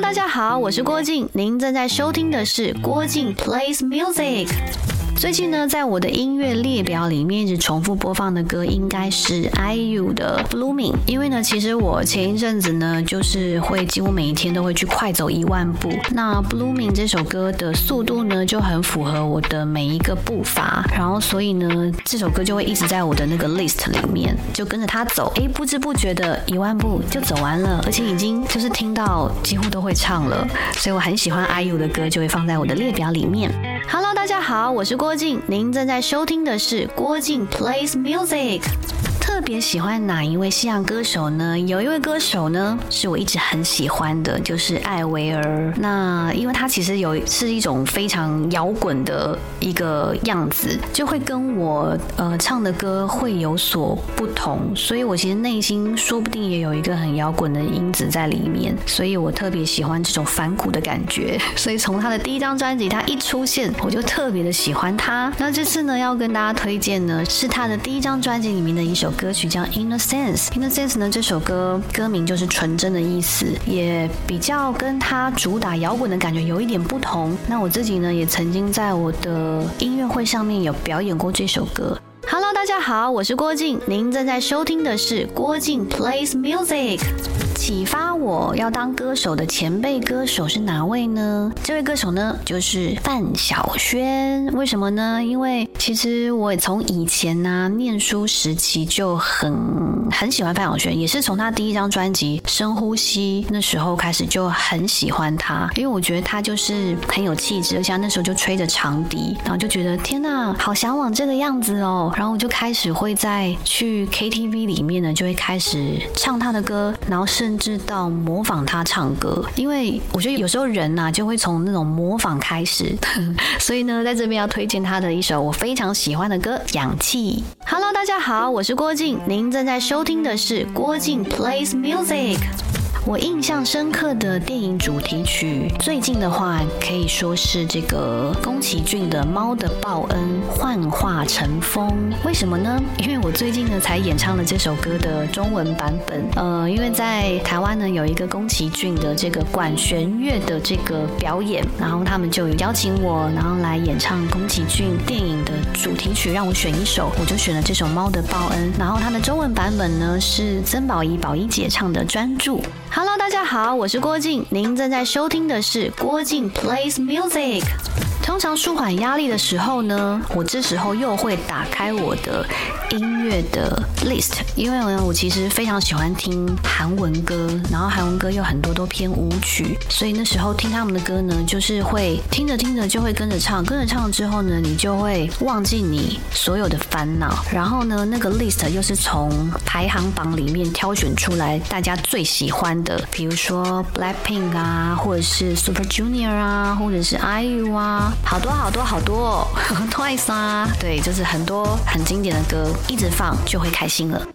大家好，我是郭靖，您正在收听的是郭靖 Plays Music。最近呢，在我的音乐列表里面一直重复播放的歌，应该是 IU 的 Blooming。因为呢，其实我前一阵子呢，就是会几乎每一天都会去快走一万步。那 Blooming 这首歌的速度呢，就很符合我的每一个步伐，然后所以呢，这首歌就会一直在我的那个 list 里面，就跟着它走。哎，不知不觉的一万步就走完了，而且已经就是听到几乎都会唱了，所以我很喜欢 IU 的歌，就会放在我的列表里面。Hello，大家好，我是郭。靖，您正在收听的是郭靖 Plays Music。特别喜欢哪一位西洋歌手呢？有一位歌手呢，是我一直很喜欢的，就是艾薇儿。那因为他其实有是一种非常摇滚的一个样子，就会跟我呃唱的歌会有所不同，所以我其实内心说不定也有一个很摇滚的因子在里面，所以我特别喜欢这种反骨的感觉。所以从他的第一张专辑，他一出现，我就特别的喜欢他。那这次呢，要跟大家推荐呢，是他的第一张专辑里面的一首歌。曲叫《Innocence》，Innocence 呢？这首歌歌名就是纯真的意思，也比较跟它主打摇滚的感觉有一点不同。那我自己呢，也曾经在我的音乐会上面有表演过这首歌。Hello，大家好，我是郭靖，您正在收听的是郭靖 Plays Music。启发我要当歌手的前辈歌手是哪位呢？这位歌手呢，就是范晓萱。为什么呢？因为其实我从以前呢念书时期就很很喜欢范晓萱，也是从她第一张专辑《深呼吸》那时候开始就很喜欢她，因为我觉得她就是很有气质，而且那时候就吹着长笛，然后就觉得天呐，好向往这个样子哦。然后我就开始会在去 KTV 里面呢，就会开始唱她的歌，然后是。甚至到模仿他唱歌，因为我觉得有时候人呐就会从那种模仿开始，所以呢，在这边要推荐他的一首我非常喜欢的歌《氧气》。Hello，大家好，我是郭靖，您正在收听的是郭靖 Plays Music。我印象深刻的电影主题曲，最近的话可以说是这个宫崎骏的《猫的报恩》幻化成风。为什么呢？因为我最近呢才演唱了这首歌的中文版本。呃，因为在台湾呢有一个宫崎骏的这个管弦乐的这个表演，然后他们就邀请我，然后来演唱宫崎骏电影的主题曲，让我选一首，我就选了这首《猫的报恩》。然后它的中文版本呢是曾宝仪宝仪姐唱的《专注》。Hello，大家好，我是郭靖，您正在收听的是郭靖 Plays Music。通常舒缓压力的时候呢，我这时候又会打开我的音乐的 list，因为呢，我其实非常喜欢听韩文歌，然后韩文歌又很多都偏舞曲，所以那时候听他们的歌呢，就是会听着听着就会跟着唱，跟着唱之后呢，你就会忘记你所有的烦恼，然后呢，那个 list 又是从排行榜里面挑选出来大家最喜欢的，比如说 Blackpink 啊，或者是 Super Junior 啊，或者是 IU 啊。好多好多好多哦，Twice 啊，对，就是很多很经典的歌，一直放就会开心了。